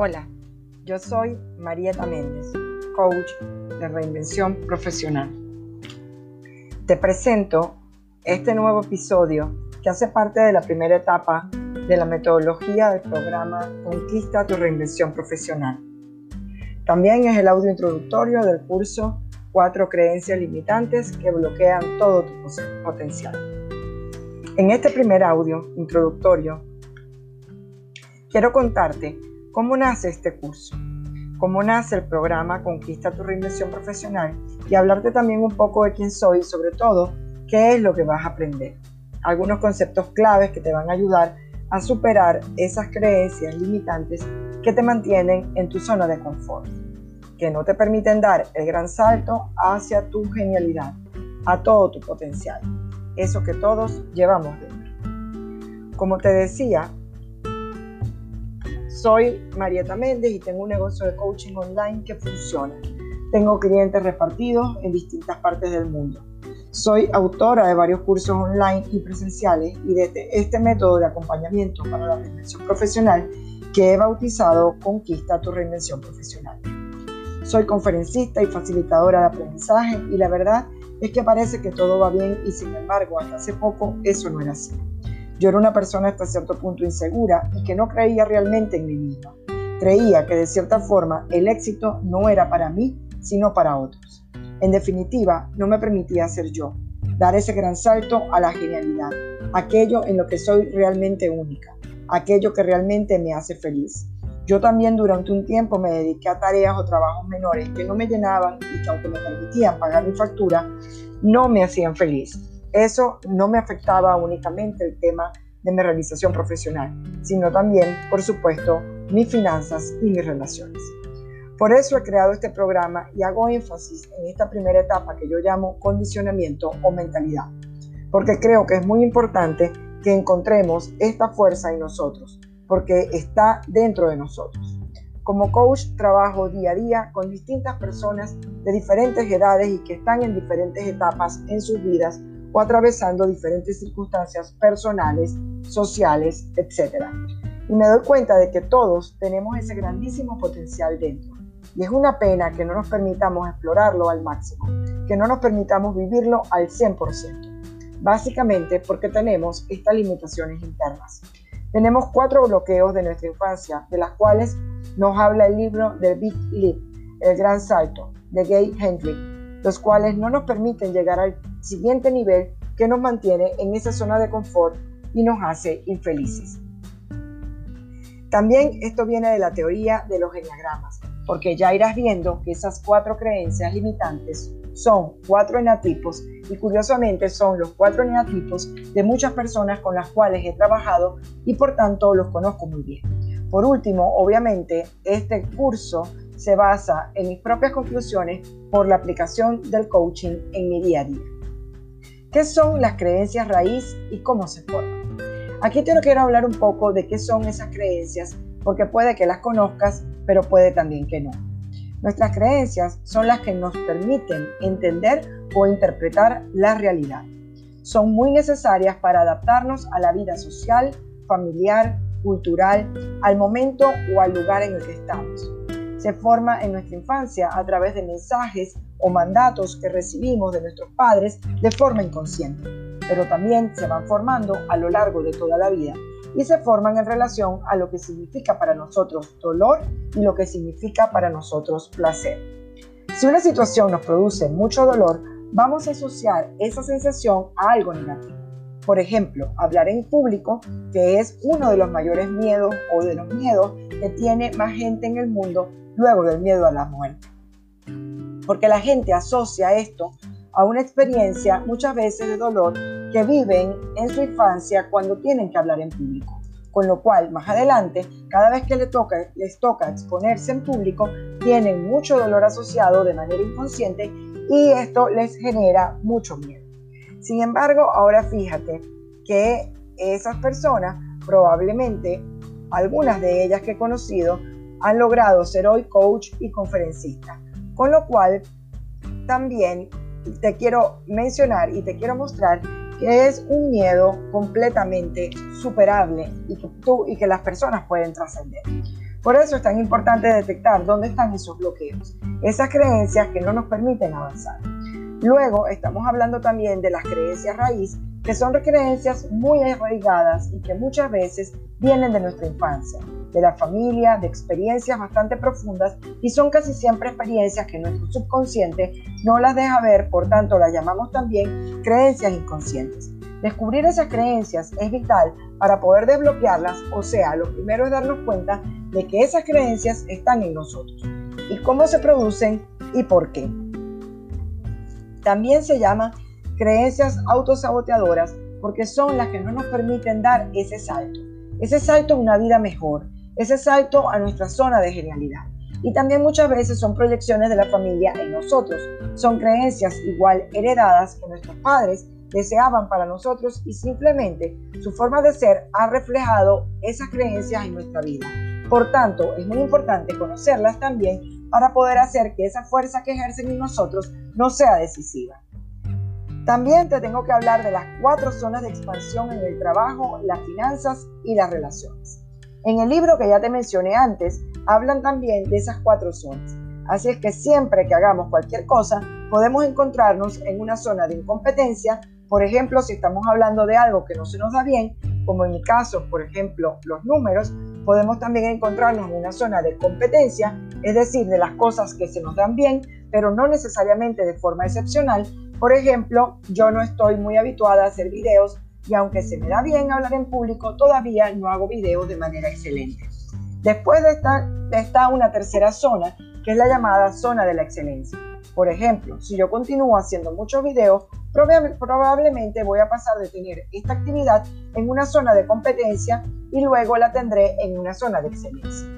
Hola, yo soy Marieta Méndez, coach de reinvención profesional. Te presento este nuevo episodio que hace parte de la primera etapa de la metodología del programa Conquista tu reinvención profesional. También es el audio introductorio del curso Cuatro creencias limitantes que bloquean todo tu potencial. En este primer audio introductorio, quiero contarte ¿Cómo nace este curso? ¿Cómo nace el programa Conquista tu reinvención profesional? Y hablarte también un poco de quién soy y sobre todo qué es lo que vas a aprender. Algunos conceptos claves que te van a ayudar a superar esas creencias limitantes que te mantienen en tu zona de confort, que no te permiten dar el gran salto hacia tu genialidad, a todo tu potencial, eso que todos llevamos dentro. Como te decía, soy Marieta Méndez y tengo un negocio de coaching online que funciona. Tengo clientes repartidos en distintas partes del mundo. Soy autora de varios cursos online y presenciales y de este método de acompañamiento para la reinvención profesional que he bautizado Conquista tu reinvención profesional. Soy conferencista y facilitadora de aprendizaje y la verdad es que parece que todo va bien y sin embargo hasta hace poco eso no era así. Yo era una persona hasta cierto punto insegura y que no creía realmente en mí misma. Creía que de cierta forma el éxito no era para mí, sino para otros. En definitiva, no me permitía ser yo, dar ese gran salto a la genialidad, aquello en lo que soy realmente única, aquello que realmente me hace feliz. Yo también durante un tiempo me dediqué a tareas o trabajos menores que no me llenaban y que aunque me permitían pagar mi factura, no me hacían feliz. Eso no me afectaba únicamente el tema de mi realización profesional, sino también, por supuesto, mis finanzas y mis relaciones. Por eso he creado este programa y hago énfasis en esta primera etapa que yo llamo condicionamiento o mentalidad, porque creo que es muy importante que encontremos esta fuerza en nosotros, porque está dentro de nosotros. Como coach trabajo día a día con distintas personas de diferentes edades y que están en diferentes etapas en sus vidas o atravesando diferentes circunstancias personales, sociales, etc. Y me doy cuenta de que todos tenemos ese grandísimo potencial dentro. Y es una pena que no nos permitamos explorarlo al máximo, que no nos permitamos vivirlo al 100%. Básicamente porque tenemos estas limitaciones internas. Tenemos cuatro bloqueos de nuestra infancia, de las cuales nos habla el libro The Big Leap, El Gran Salto, de Gay Hendrick, los cuales no nos permiten llegar al siguiente nivel que nos mantiene en esa zona de confort y nos hace infelices. También esto viene de la teoría de los enneagramas, porque ya irás viendo que esas cuatro creencias limitantes son cuatro enatipos y curiosamente son los cuatro enatipos de muchas personas con las cuales he trabajado y por tanto los conozco muy bien. Por último, obviamente, este curso se basa en mis propias conclusiones por la aplicación del coaching en mi día a día. ¿Qué son las creencias raíz y cómo se forman? Aquí te quiero hablar un poco de qué son esas creencias, porque puede que las conozcas, pero puede también que no. Nuestras creencias son las que nos permiten entender o interpretar la realidad. Son muy necesarias para adaptarnos a la vida social, familiar, cultural, al momento o al lugar en el que estamos. Se forma en nuestra infancia a través de mensajes o mandatos que recibimos de nuestros padres de forma inconsciente, pero también se van formando a lo largo de toda la vida y se forman en relación a lo que significa para nosotros dolor y lo que significa para nosotros placer. Si una situación nos produce mucho dolor, vamos a asociar esa sensación a algo negativo. Por ejemplo, hablar en público, que es uno de los mayores miedos o de los miedos que tiene más gente en el mundo luego del miedo a la muerte porque la gente asocia esto a una experiencia muchas veces de dolor que viven en su infancia cuando tienen que hablar en público. Con lo cual, más adelante, cada vez que les toca, les toca exponerse en público, tienen mucho dolor asociado de manera inconsciente y esto les genera mucho miedo. Sin embargo, ahora fíjate que esas personas, probablemente algunas de ellas que he conocido, han logrado ser hoy coach y conferencista. Con lo cual, también te quiero mencionar y te quiero mostrar que es un miedo completamente superable y que tú y que las personas pueden trascender. Por eso es tan importante detectar dónde están esos bloqueos, esas creencias que no nos permiten avanzar. Luego estamos hablando también de las creencias raíz, que son creencias muy arraigadas y que muchas veces vienen de nuestra infancia, de la familia, de experiencias bastante profundas y son casi siempre experiencias que nuestro subconsciente no las deja ver, por tanto las llamamos también creencias inconscientes. Descubrir esas creencias es vital para poder desbloquearlas, o sea, lo primero es darnos cuenta de que esas creencias están en nosotros y cómo se producen y por qué. También se llama creencias autosaboteadoras porque son las que no nos permiten dar ese salto, ese salto a una vida mejor, ese salto a nuestra zona de genialidad. Y también muchas veces son proyecciones de la familia en nosotros, son creencias igual heredadas que nuestros padres deseaban para nosotros y simplemente su forma de ser ha reflejado esas creencias en nuestra vida. Por tanto, es muy importante conocerlas también para poder hacer que esa fuerza que ejercen en nosotros no sea decisiva. También te tengo que hablar de las cuatro zonas de expansión en el trabajo, las finanzas y las relaciones. En el libro que ya te mencioné antes, hablan también de esas cuatro zonas. Así es que siempre que hagamos cualquier cosa, podemos encontrarnos en una zona de incompetencia. Por ejemplo, si estamos hablando de algo que no se nos da bien, como en mi caso, por ejemplo, los números, podemos también encontrarnos en una zona de competencia, es decir, de las cosas que se nos dan bien, pero no necesariamente de forma excepcional. Por ejemplo, yo no estoy muy habituada a hacer videos y aunque se me da bien hablar en público, todavía no hago videos de manera excelente. Después de esta está una tercera zona, que es la llamada zona de la excelencia. Por ejemplo, si yo continúo haciendo muchos videos, probablemente voy a pasar de tener esta actividad en una zona de competencia y luego la tendré en una zona de excelencia.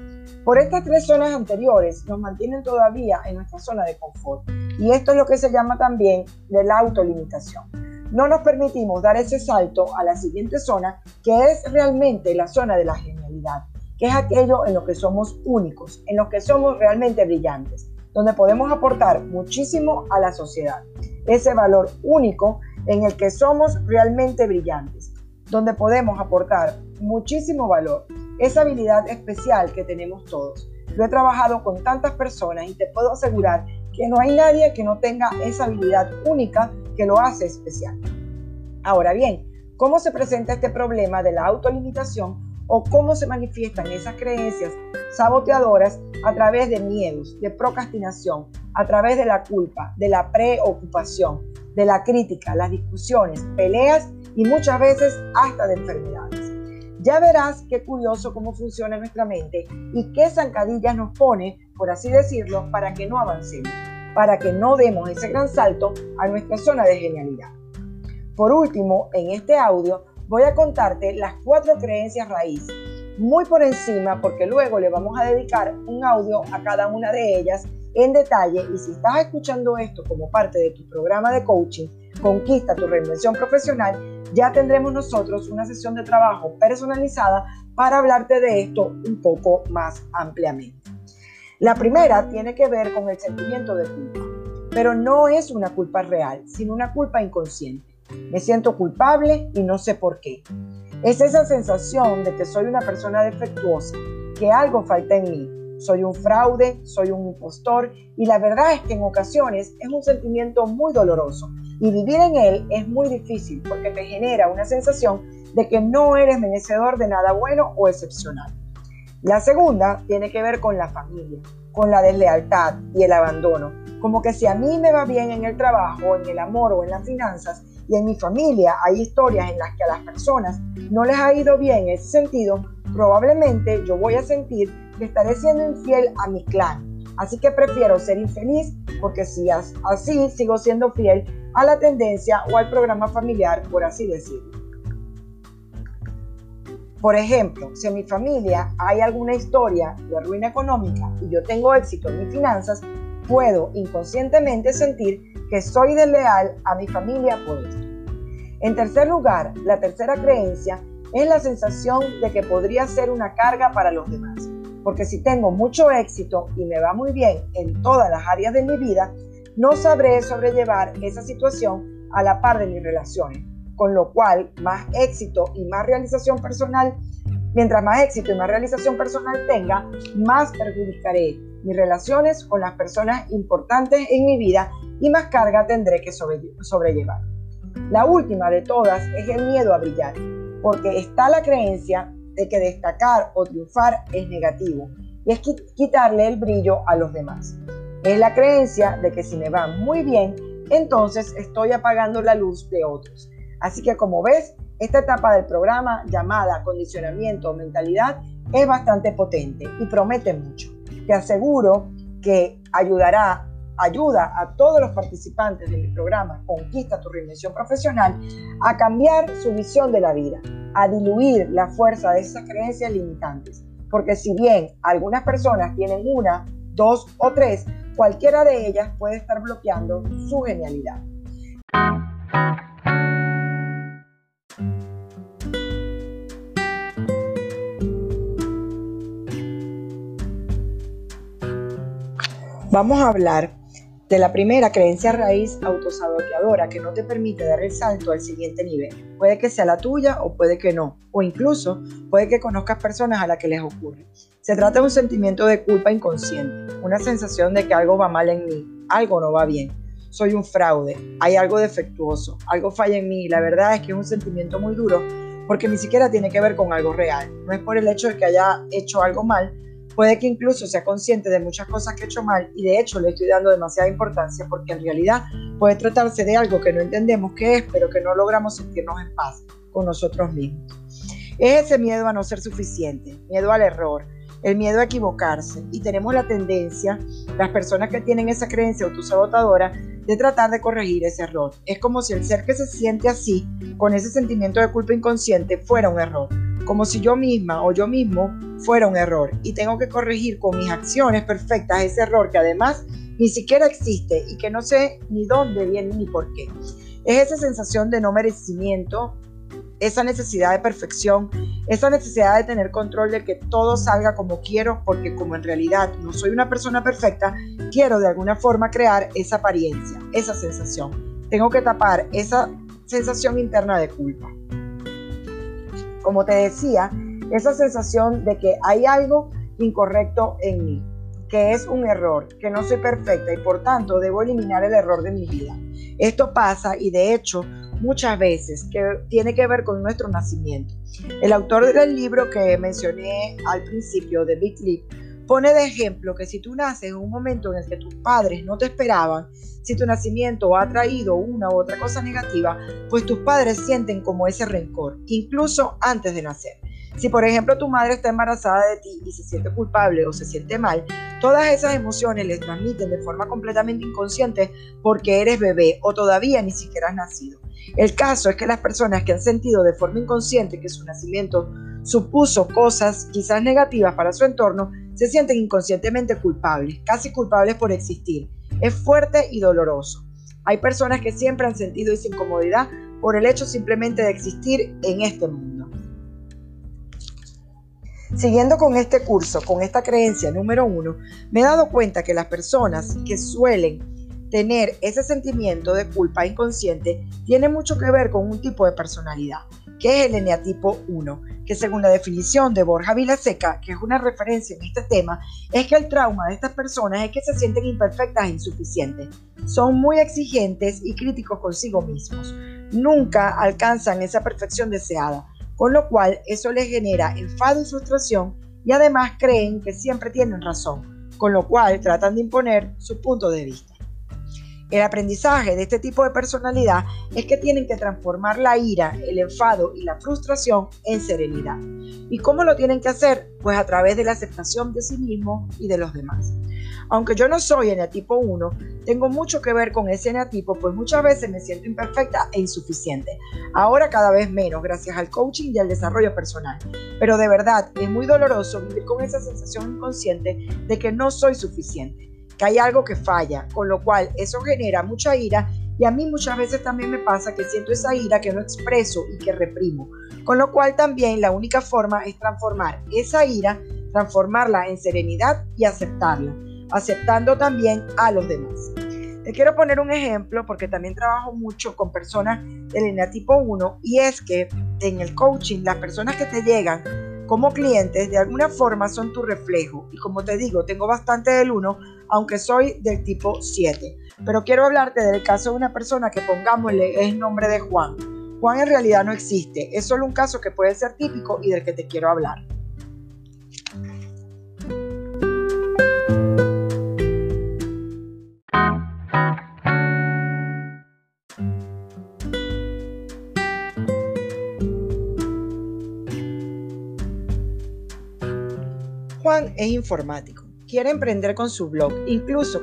Por estas tres zonas anteriores nos mantienen todavía en nuestra zona de confort y esto es lo que se llama también de la autolimitación. No nos permitimos dar ese salto a la siguiente zona que es realmente la zona de la genialidad, que es aquello en lo que somos únicos, en lo que somos realmente brillantes, donde podemos aportar muchísimo a la sociedad. Ese valor único en el que somos realmente brillantes, donde podemos aportar muchísimo valor, esa habilidad especial que tenemos todos. Lo he trabajado con tantas personas y te puedo asegurar que no hay nadie que no tenga esa habilidad única que lo hace especial. Ahora bien, ¿cómo se presenta este problema de la autolimitación o cómo se manifiestan esas creencias saboteadoras a través de miedos, de procrastinación, a través de la culpa, de la preocupación, de la crítica, las discusiones, peleas y muchas veces hasta de enfermedades. Ya verás qué curioso cómo funciona nuestra mente y qué zancadillas nos pone, por así decirlo, para que no avancemos, para que no demos ese gran salto a nuestra zona de genialidad. Por último, en este audio voy a contarte las cuatro creencias raíz, muy por encima porque luego le vamos a dedicar un audio a cada una de ellas en detalle y si estás escuchando esto como parte de tu programa de coaching, Conquista tu reinvención profesional, ya tendremos nosotros una sesión de trabajo personalizada para hablarte de esto un poco más ampliamente. La primera tiene que ver con el sentimiento de culpa, pero no es una culpa real, sino una culpa inconsciente. Me siento culpable y no sé por qué. Es esa sensación de que soy una persona defectuosa, que algo falta en mí. Soy un fraude, soy un impostor y la verdad es que en ocasiones es un sentimiento muy doloroso y vivir en él es muy difícil porque te genera una sensación de que no eres merecedor de nada bueno o excepcional. La segunda tiene que ver con la familia, con la deslealtad y el abandono. Como que si a mí me va bien en el trabajo, en el amor o en las finanzas, y en mi familia hay historias en las que a las personas no les ha ido bien en ese sentido, probablemente yo voy a sentir que estaré siendo infiel a mi clan. Así que prefiero ser infeliz porque si así sigo siendo fiel a la tendencia o al programa familiar, por así decirlo. Por ejemplo, si en mi familia hay alguna historia de ruina económica y yo tengo éxito en mis finanzas, puedo inconscientemente sentir que soy desleal a mi familia por esto. En tercer lugar, la tercera creencia es la sensación de que podría ser una carga para los demás. Porque si tengo mucho éxito y me va muy bien en todas las áreas de mi vida, no sabré sobrellevar esa situación a la par de mis relaciones. Con lo cual, más éxito y más realización personal Mientras más éxito y más realización personal tenga, más perjudicaré mis relaciones con las personas importantes en mi vida y más carga tendré que sobrellevar. La última de todas es el miedo a brillar, porque está la creencia de que destacar o triunfar es negativo y es quitarle el brillo a los demás. Es la creencia de que si me va muy bien, entonces estoy apagando la luz de otros. Así que como ves, esta etapa del programa llamada condicionamiento o mentalidad es bastante potente y promete mucho. Te aseguro que ayudará, ayuda a todos los participantes de mi programa Conquista tu reinvención profesional a cambiar su visión de la vida, a diluir la fuerza de esas creencias limitantes. Porque si bien algunas personas tienen una, dos o tres, cualquiera de ellas puede estar bloqueando su genialidad. Vamos a hablar de la primera creencia raíz autosaboteadora que no te permite dar el salto al siguiente nivel. Puede que sea la tuya o puede que no, o incluso puede que conozcas personas a las que les ocurre. Se trata de un sentimiento de culpa inconsciente, una sensación de que algo va mal en mí, algo no va bien, soy un fraude, hay algo defectuoso, algo falla en mí. La verdad es que es un sentimiento muy duro porque ni siquiera tiene que ver con algo real. No es por el hecho de que haya hecho algo mal, Puede que incluso sea consciente de muchas cosas que he hecho mal y de hecho le estoy dando demasiada importancia porque en realidad puede tratarse de algo que no entendemos qué es, pero que no logramos sentirnos en paz con nosotros mismos. Es ese miedo a no ser suficiente, miedo al error, el miedo a equivocarse y tenemos la tendencia, las personas que tienen esa creencia autosabotadora, de tratar de corregir ese error. Es como si el ser que se siente así, con ese sentimiento de culpa inconsciente, fuera un error como si yo misma o yo mismo fuera un error y tengo que corregir con mis acciones perfectas ese error que además ni siquiera existe y que no sé ni dónde viene ni por qué. Es esa sensación de no merecimiento, esa necesidad de perfección, esa necesidad de tener control de que todo salga como quiero, porque como en realidad no soy una persona perfecta, quiero de alguna forma crear esa apariencia, esa sensación. Tengo que tapar esa sensación interna de culpa como te decía, esa sensación de que hay algo incorrecto en mí, que es un error, que no soy perfecta y por tanto debo eliminar el error de mi vida. Esto pasa y de hecho muchas veces que tiene que ver con nuestro nacimiento. El autor del libro que mencioné al principio de Big Leap pone de ejemplo que si tú naces en un momento en el que tus padres no te esperaban, si tu nacimiento ha traído una u otra cosa negativa, pues tus padres sienten como ese rencor, incluso antes de nacer. Si por ejemplo tu madre está embarazada de ti y se siente culpable o se siente mal, todas esas emociones les transmiten de forma completamente inconsciente porque eres bebé o todavía ni siquiera has nacido. El caso es que las personas que han sentido de forma inconsciente que su nacimiento supuso cosas quizás negativas para su entorno, se sienten inconscientemente culpables, casi culpables por existir. Es fuerte y doloroso. Hay personas que siempre han sentido esa incomodidad por el hecho simplemente de existir en este mundo. Siguiendo con este curso, con esta creencia número uno, me he dado cuenta que las personas que suelen tener ese sentimiento de culpa inconsciente tiene mucho que ver con un tipo de personalidad, que es el eneatipo 1, que según la definición de Borja Vilaseca, que es una referencia en este tema, es que el trauma de estas personas es que se sienten imperfectas e insuficientes. Son muy exigentes y críticos consigo mismos. Nunca alcanzan esa perfección deseada, con lo cual eso les genera enfado y frustración y además creen que siempre tienen razón, con lo cual tratan de imponer su punto de vista. El aprendizaje de este tipo de personalidad es que tienen que transformar la ira, el enfado y la frustración en serenidad. ¿Y cómo lo tienen que hacer? Pues a través de la aceptación de sí mismo y de los demás. Aunque yo no soy eneatipo 1, tengo mucho que ver con ese eneatipo, pues muchas veces me siento imperfecta e insuficiente. Ahora cada vez menos, gracias al coaching y al desarrollo personal. Pero de verdad es muy doloroso vivir con esa sensación inconsciente de que no soy suficiente hay algo que falla, con lo cual eso genera mucha ira y a mí muchas veces también me pasa que siento esa ira que no expreso y que reprimo, con lo cual también la única forma es transformar esa ira, transformarla en serenidad y aceptarla, aceptando también a los demás. Te quiero poner un ejemplo porque también trabajo mucho con personas del tipo 1 y es que en el coaching las personas que te llegan como clientes de alguna forma son tu reflejo. Y como te digo, tengo bastante del 1, aunque soy del tipo 7. Pero quiero hablarte del caso de una persona que pongámosle es nombre de Juan. Juan en realidad no existe, es solo un caso que puede ser típico y del que te quiero hablar. Es informático, quiere emprender con su blog, incluso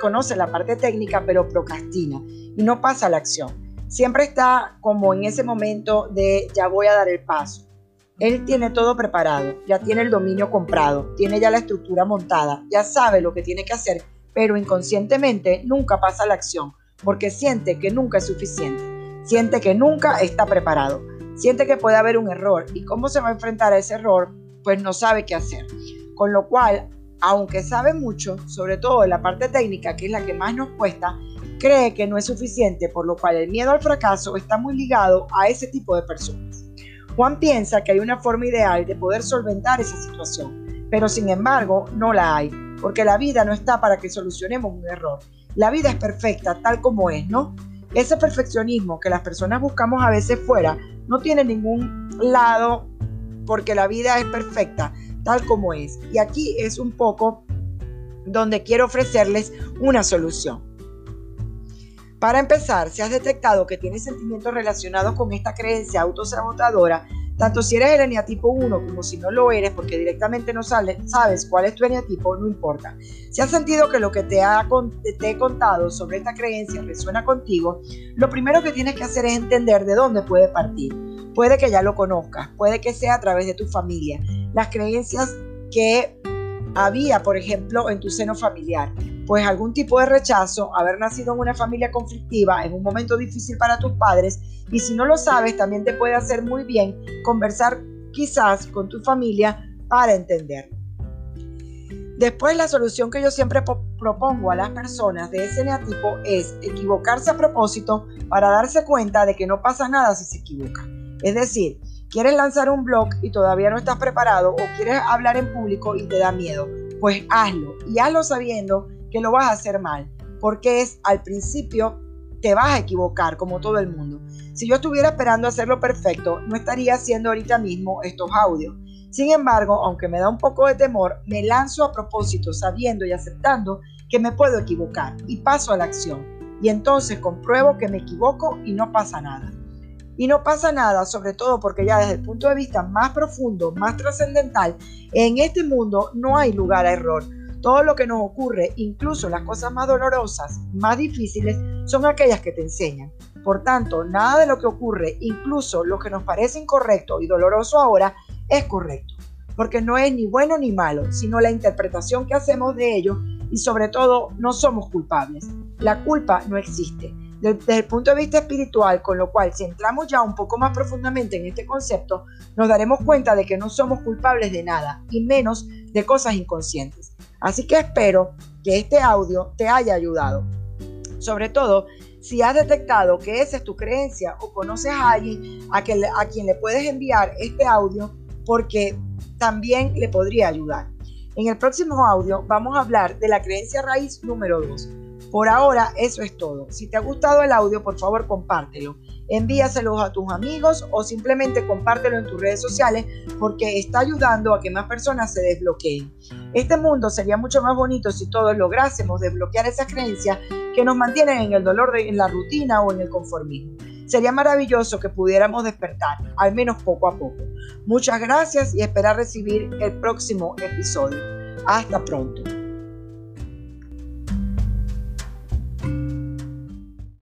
conoce la parte técnica pero procrastina y no pasa a la acción. Siempre está como en ese momento de ya voy a dar el paso. Él tiene todo preparado, ya tiene el dominio comprado, tiene ya la estructura montada, ya sabe lo que tiene que hacer, pero inconscientemente nunca pasa a la acción porque siente que nunca es suficiente, siente que nunca está preparado, siente que puede haber un error y cómo se va a enfrentar a ese error, pues no sabe qué hacer. Con lo cual, aunque sabe mucho, sobre todo en la parte técnica, que es la que más nos cuesta, cree que no es suficiente, por lo cual el miedo al fracaso está muy ligado a ese tipo de personas. Juan piensa que hay una forma ideal de poder solventar esa situación, pero sin embargo no la hay, porque la vida no está para que solucionemos un error. La vida es perfecta tal como es, ¿no? Ese perfeccionismo que las personas buscamos a veces fuera no tiene ningún lado porque la vida es perfecta, tal como es. Y aquí es un poco donde quiero ofrecerles una solución. Para empezar, si has detectado que tienes sentimientos relacionados con esta creencia autosabotadora, tanto si eres el eneatipo 1 como si no lo eres, porque directamente no sabes cuál es tu eneatipo, no importa. Si has sentido que lo que te, ha, te he contado sobre esta creencia resuena contigo, lo primero que tienes que hacer es entender de dónde puede partir. Puede que ya lo conozcas, puede que sea a través de tu familia, las creencias que había, por ejemplo, en tu seno familiar. Pues algún tipo de rechazo, haber nacido en una familia conflictiva, en un momento difícil para tus padres, y si no lo sabes, también te puede hacer muy bien conversar quizás con tu familia para entenderlo. Después la solución que yo siempre propongo a las personas de ese neatipo es equivocarse a propósito para darse cuenta de que no pasa nada si se equivoca. Es decir, ¿Quieres lanzar un blog y todavía no estás preparado o quieres hablar en público y te da miedo? Pues hazlo y hazlo sabiendo que lo vas a hacer mal, porque es al principio te vas a equivocar como todo el mundo. Si yo estuviera esperando hacerlo perfecto, no estaría haciendo ahorita mismo estos audios. Sin embargo, aunque me da un poco de temor, me lanzo a propósito sabiendo y aceptando que me puedo equivocar y paso a la acción. Y entonces compruebo que me equivoco y no pasa nada. Y no pasa nada, sobre todo porque ya desde el punto de vista más profundo, más trascendental, en este mundo no hay lugar a error. Todo lo que nos ocurre, incluso las cosas más dolorosas, más difíciles, son aquellas que te enseñan. Por tanto, nada de lo que ocurre, incluso lo que nos parece incorrecto y doloroso ahora, es correcto. Porque no es ni bueno ni malo, sino la interpretación que hacemos de ello y sobre todo no somos culpables. La culpa no existe desde el punto de vista espiritual, con lo cual si entramos ya un poco más profundamente en este concepto, nos daremos cuenta de que no somos culpables de nada, y menos de cosas inconscientes. Así que espero que este audio te haya ayudado. Sobre todo, si has detectado que esa es tu creencia o conoces a alguien a, a quien le puedes enviar este audio, porque también le podría ayudar. En el próximo audio vamos a hablar de la creencia raíz número 2 por ahora, eso es todo. Si te ha gustado el audio, por favor, compártelo. Envíaselo a tus amigos o simplemente compártelo en tus redes sociales porque está ayudando a que más personas se desbloqueen. Este mundo sería mucho más bonito si todos lográsemos desbloquear esas creencias que nos mantienen en el dolor, de, en la rutina o en el conformismo. Sería maravilloso que pudiéramos despertar, al menos poco a poco. Muchas gracias y esperar recibir el próximo episodio. Hasta pronto.